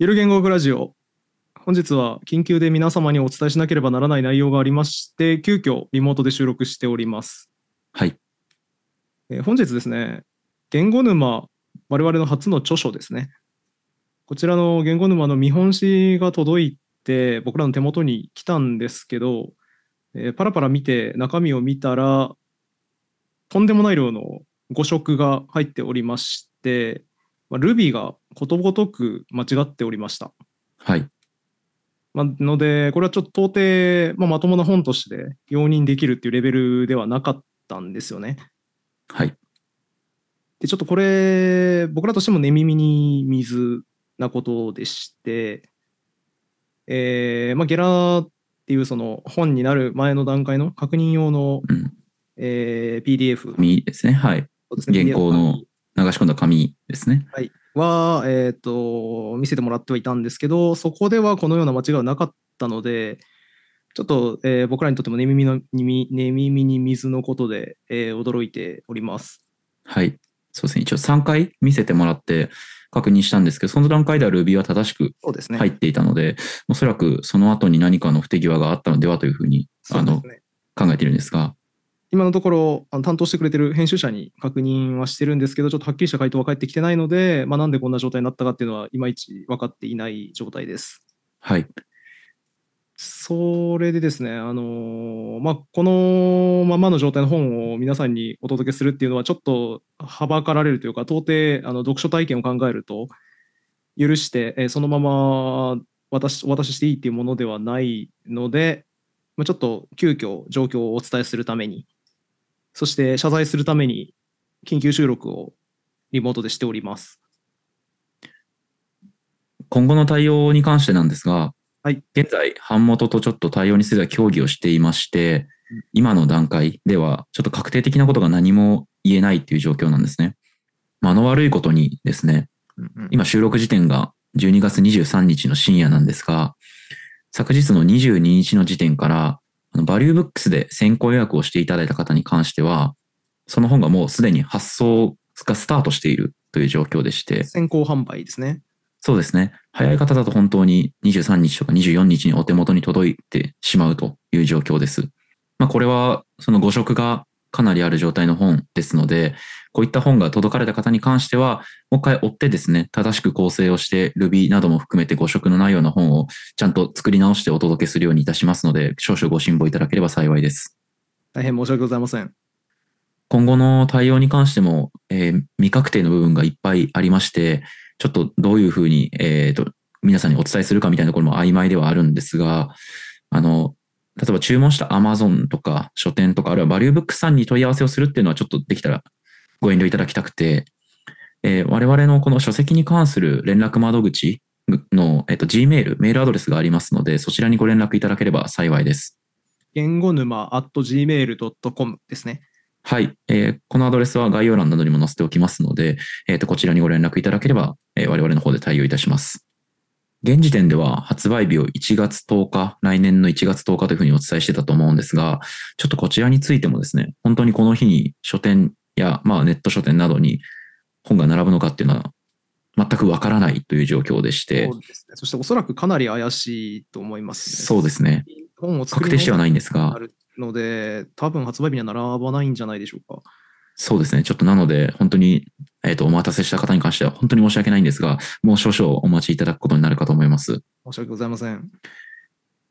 ゆる言語学ラジオ。本日は緊急で皆様にお伝えしなければならない内容がありまして、急遽リモートで収録しております。はい。えー本日ですね、言語沼、我々の初の著書ですね。こちらの言語沼の見本紙が届いて、僕らの手元に来たんですけど、えーパラパラ見て中身を見たら、とんでもない量の誤植が入っておりまして、まあ、Ruby がことごとく間違っておりました。はい。まあ、ので、これはちょっと到底、まあ、まともな本として容認できるっていうレベルではなかったんですよね。はい。で、ちょっとこれ、僕らとしても寝耳に水なことでして、えーまあ、ゲラっていうその本になる前の段階の確認用の、うん。えー PDF 紙ですね。はい。そうですね原稿の流し込んだ紙ですね。はい、は、えっ、と、見せてもらってはいたんですけど、そこではこのような間違いはなかったので、ちょっと、えー僕らにとっても寝耳の耳寝耳に水のことで、えー驚いております。はい。そうですね。一応3回見せてもらって確認したんですけど、その段階では Ruby は正しく。入っていたので、おそらくその後に何かの不手際があったのではというふうにあの。考えているんですが、今のところ、あの担当してくれてる編集者に確認はしてるんですけど、ちょっとはっきりした回答は返ってきてないので、まあ、なんでこんな状態になったかっていうのは、いまいち分かっていない状態です。はい。それでですね、あのーまあ、このままの状態の本を皆さんにお届けするっていうのは、ちょっとはばかられるというか、到底あの読書体験を考えると、許して、えーそのまま渡しお渡ししていいっていうものではないので、まあ、ちょっと急遽状況をお伝えするために、そして謝罪するために、緊急収録をリモートでしております。今後の対応に関してなんですが、はい現在、版元とちょっと対応については協議をしていましてうん、今の段階では、ちょっと確定的なことが何も言えないっていう状況なんですね。間の悪いことにですね、今収録時点が12月23日の深夜なんですが、昨日の22日の時点から、あのバリューブックスで先行予約をしていただいた方に関しては、その本がもうすでに発送がスタートしているという状況でして、先行販売ですね。そうですね。早い方だと本当に23日とか24日にお手元に届いてしまうという状況です。まあこれはその誤植がかなりある状態の本ですので、こういった本が届かれた方に関しては、もう一回追ってですね、正しく構成をして Ruby なども含めて誤植のないような本をちゃんと作り直してお届けするようにいたしますので、少々ご辛抱いただければ幸いです。大変申し訳ございません。今後の対応に関しても、えー未確定の部分がいっぱいありまして、ちょっとどういうふうに、えーと、皆さんにお伝えするかみたいなところも曖昧ではあるんですが、あの、例えば注文した Amazon とか書店とか、あるいはバリューブックさんに問い合わせをするっていうのはちょっとできたらご遠慮いただきたくて、えー我々のこの書籍に関する連絡窓口の、えっと Gmail、メールアドレスがありますので、そちらにご連絡いただければ幸いです。言語沼 at gmail.com ですね。はい、えーこのアドレスは概要欄などにも載せておきますので、えーとこちらにご連絡いただければ、えー我々の方で対応いたします。現時点では発売日を1月10日、来年の1月10日というふうにお伝えしてたと思うんですが、ちょっとこちらについてもですね、本当にこの日に書店や、まあ、ネット書店などに本が並ぶのかっていうのは全くわからないという状況でしてそ、うですね。そしておそらくかなり怪しいと思います、ね。そうですね。本を確定してはないんですがので、多分発売日には並ばないんじゃないでしょうか。そうですね。ちょっとなので、本当に、えっ、と、お待たせした方に関しては本当に申し訳ないんですが、もう少々お待ちいただくことになるかと思います。申し訳ございません。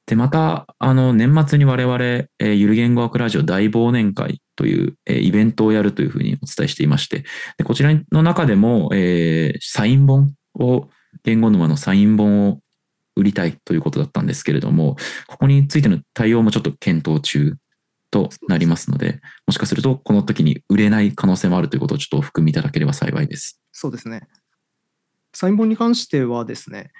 で、また、あの、年末に我々、えーゆる言語学ラジオ大忘年会という、えーイベントをやるというふうにお伝えしていまして、でこちらの中でも、えーサイン本を、言語沼のサイン本を売りたいということだったんですけれども、ここについての対応もちょっと検討中となりますので、もしかするとこの時に売れない可能性もあるということをちょっと含みいただければ幸いです。そうですね。サイン本に関してはですね、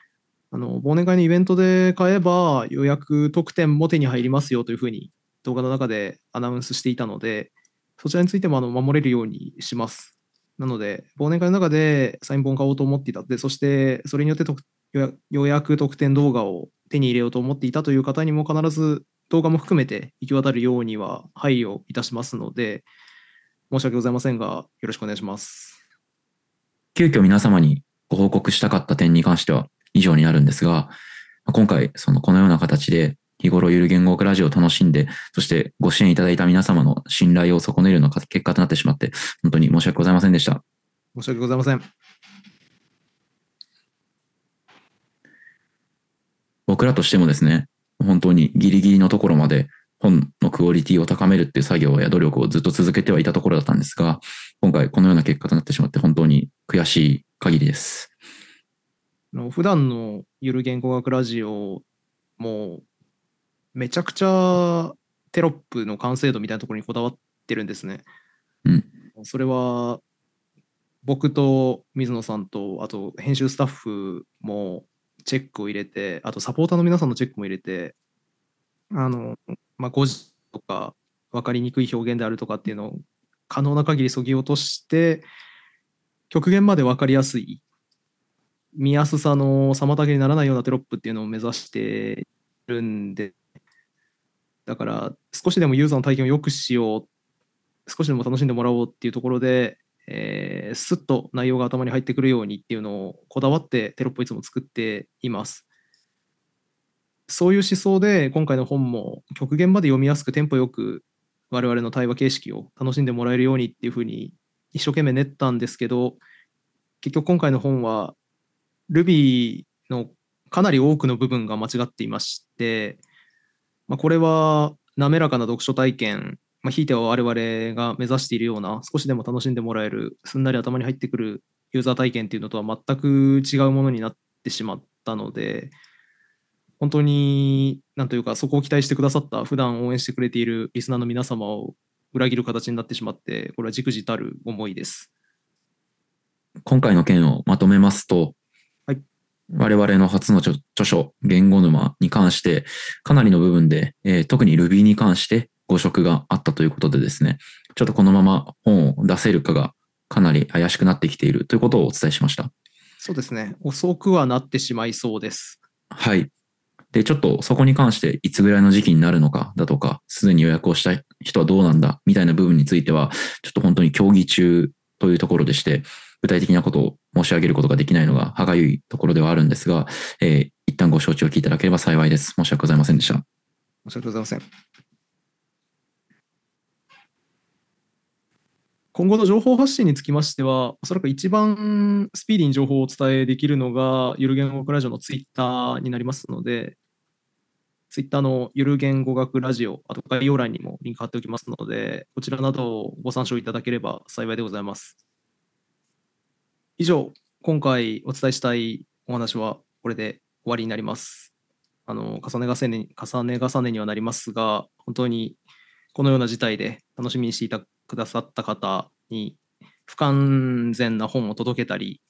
あの忘年会のイベントで買えば予約特典も手に入りますよというふうに動画の中でアナウンスしていたので、そちらについてもあの守れるようにします。なので、忘年会の中でサイン本買おうと思っていたで、そしてそれによって特予約特典動画を手に入れようと思っていたという方にも必ず動画も含めて行き渡るようには配慮いたしますので、申し訳ございませんが、よろしくお願いします。急遽皆様にご報告したかった点に関しては以上になるんですが、今回、そのこのような形で日頃ゆる言語学ラジオを楽しんで、そしてご支援いただいた皆様の信頼を損ねるような結果となってしまって、本当に申し訳ございませんでした。申し訳ございません。僕らとしてもですね、本当にギリギリのところまで本のクオリティを高めるっていう作業や努力をずっと続けてはいたところだったんですが、今回このような結果となってしまって本当に悔しい限りです。普段のゆる言語学ラジオもめちゃくちゃテロップの完成度みたいなところにこだわってるんですね。うん、それは僕と水野さんとあと編集スタッフもチェックを入れてあとサポーターの皆さんのチェックも入れてあの、まあ、誤字とか分かりにくい表現であるとかっていうのを可能な限りそぎ落として極限まで分かりやすい見やすさの妨げにならないようなテロップっていうのを目指してるんでだから少しでもユーザーの体験を良くしよう少しでも楽しんでもらおうっていうところで、えー、スッと内容が頭に入ってくるようにっていうのをこだわってテロップをいつも作っています。そういう思想で今回の本も極限まで読みやすくテンポよく我々の対話形式を楽しんでもらえるようにっていうふうに一生懸命練ったんですけど結局今回の本は Ruby のかなり多くの部分が間違っていまして、まあ、これは滑らかな読書体験、まあ、ひいては我々が目指しているような少しでも楽しんでもらえるすんなり頭に入ってくるユーザー体験っていうのとは全く違うものになってしまったので本当に、なんというか、そこを期待してくださった、普段応援してくれているリスナーの皆様を裏切る形になってしまって、これはじくじたる思いです。今回の件をまとめますと、はい、我々の初の著書、言語沼に関して、かなりの部分で、えー、特に Ruby に関して誤植があったということでですね、ちょっとこのまま本を出せるかがかなり怪しくなってきているということをお伝えしました。そうですね。遅くはなってしまいそうです。はい。で、ちょっとそこに関していつぐらいの時期になるのかだとか、すでに予約をした人はどうなんだみたいな部分については、ちょっと本当に協議中というところでして、具体的なことを申し上げることができないのが歯がゆいところではあるんですが、えー、一旦ご承知をいただければ幸いです。申し訳ございませんでした。申し訳ございません。今後の情報発信につきましては、おそらく一番スピーディーに情報をお伝えできるのが、ゆる言語学ラジオのツイッターになりますので、ツイッターのゆる言語学ラジオ、あと概要欄にもリンク貼っておきますので、こちらなどをご参照いただければ幸いでございます。以上、今回お伝えしたいお話はこれで終わりになります。あの重ね重ね重ね重ねにはなりますが、本当にこのような事態で楽しみにしていたくださった方に不完全な本を届けたり、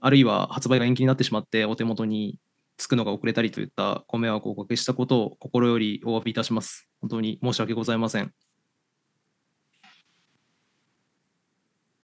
あるいは発売が延期になってしまってお手元につくのが遅れたりといったご迷惑をおかけしたことを心よりお詫びいたします。本当に申し訳ございません。